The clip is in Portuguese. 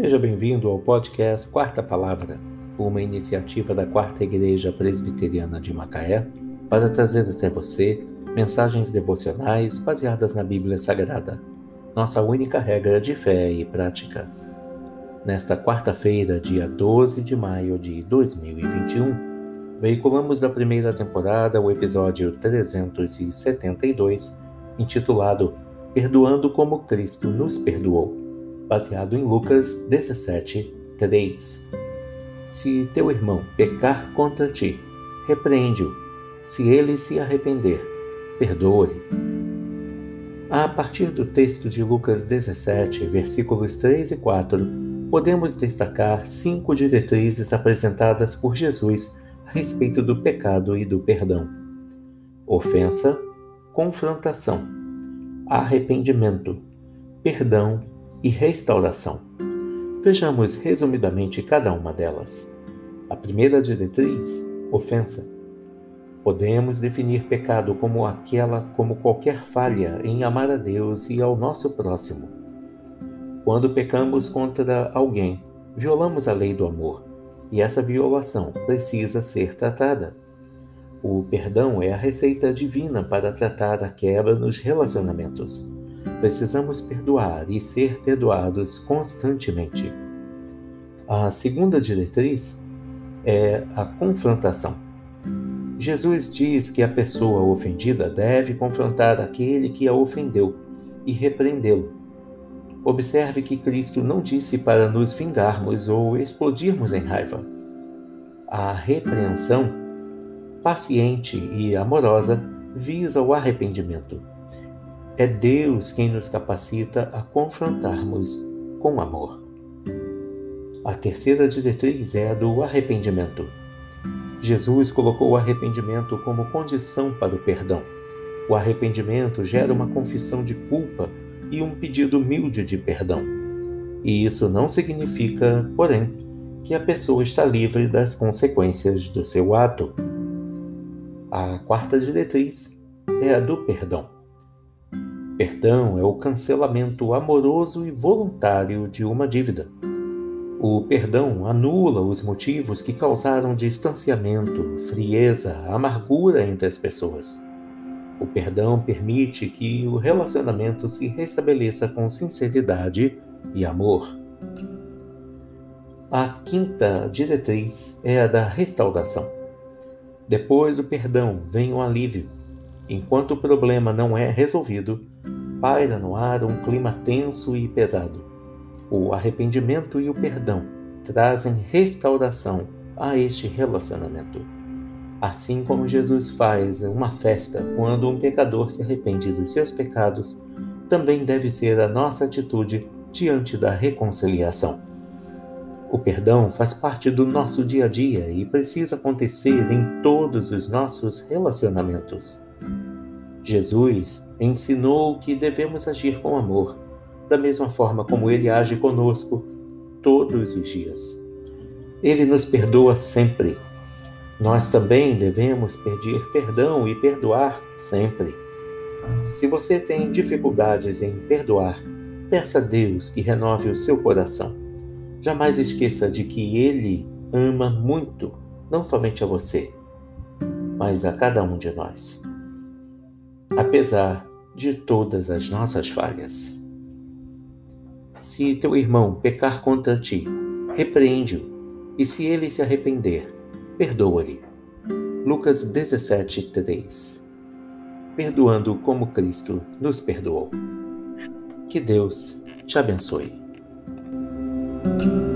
Seja bem-vindo ao podcast Quarta Palavra, uma iniciativa da Quarta Igreja Presbiteriana de Macaé para trazer até você mensagens devocionais baseadas na Bíblia Sagrada, nossa única regra de fé e prática. Nesta quarta-feira, dia 12 de maio de 2021, veiculamos da primeira temporada o episódio 372, intitulado Perdoando como Cristo nos perdoou, baseado em Lucas 17, 3. Se teu irmão pecar contra ti, repreende-o. Se ele se arrepender, perdoa-lhe. A partir do texto de Lucas 17, versículos 3 e 4, podemos destacar cinco diretrizes apresentadas por Jesus a respeito do pecado e do perdão: ofensa, confrontação, arrependimento, perdão e restauração. Vejamos resumidamente cada uma delas. A primeira diretriz, ofensa. Podemos definir pecado como aquela como qualquer falha em amar a Deus e ao nosso próximo. Quando pecamos contra alguém, violamos a lei do amor, e essa violação precisa ser tratada. O perdão é a receita divina para tratar a quebra nos relacionamentos. Precisamos perdoar e ser perdoados constantemente. A segunda diretriz é a confrontação. Jesus diz que a pessoa ofendida deve confrontar aquele que a ofendeu e repreendê-lo. Observe que Cristo não disse para nos vingarmos ou explodirmos em raiva. A repreensão paciente e amorosa visa o arrependimento. É Deus quem nos capacita a confrontarmos com amor. A terceira diretriz é a do arrependimento. Jesus colocou o arrependimento como condição para o perdão. O arrependimento gera uma confissão de culpa e um pedido humilde de perdão. E isso não significa, porém, que a pessoa está livre das consequências do seu ato. A quarta diretriz é a do perdão. Perdão é o cancelamento amoroso e voluntário de uma dívida. O perdão anula os motivos que causaram distanciamento, frieza, amargura entre as pessoas. O perdão permite que o relacionamento se restabeleça com sinceridade e amor. A quinta diretriz é a da restauração. Depois do perdão vem o alívio. Enquanto o problema não é resolvido, paira no ar um clima tenso e pesado. O arrependimento e o perdão trazem restauração a este relacionamento. Assim como Jesus faz uma festa quando um pecador se arrepende dos seus pecados, também deve ser a nossa atitude diante da reconciliação. O perdão faz parte do nosso dia a dia e precisa acontecer em todos os nossos relacionamentos. Jesus ensinou que devemos agir com amor, da mesma forma como ele age conosco todos os dias. Ele nos perdoa sempre. Nós também devemos pedir perdão e perdoar sempre. Se você tem dificuldades em perdoar, peça a Deus que renove o seu coração. Jamais esqueça de que Ele ama muito, não somente a você, mas a cada um de nós apesar de todas as nossas falhas. Se teu irmão pecar contra ti, repreende-o, e se ele se arrepender, perdoa-lhe. Lucas 17, 3 Perdoando como Cristo nos perdoou. Que Deus te abençoe. thank you.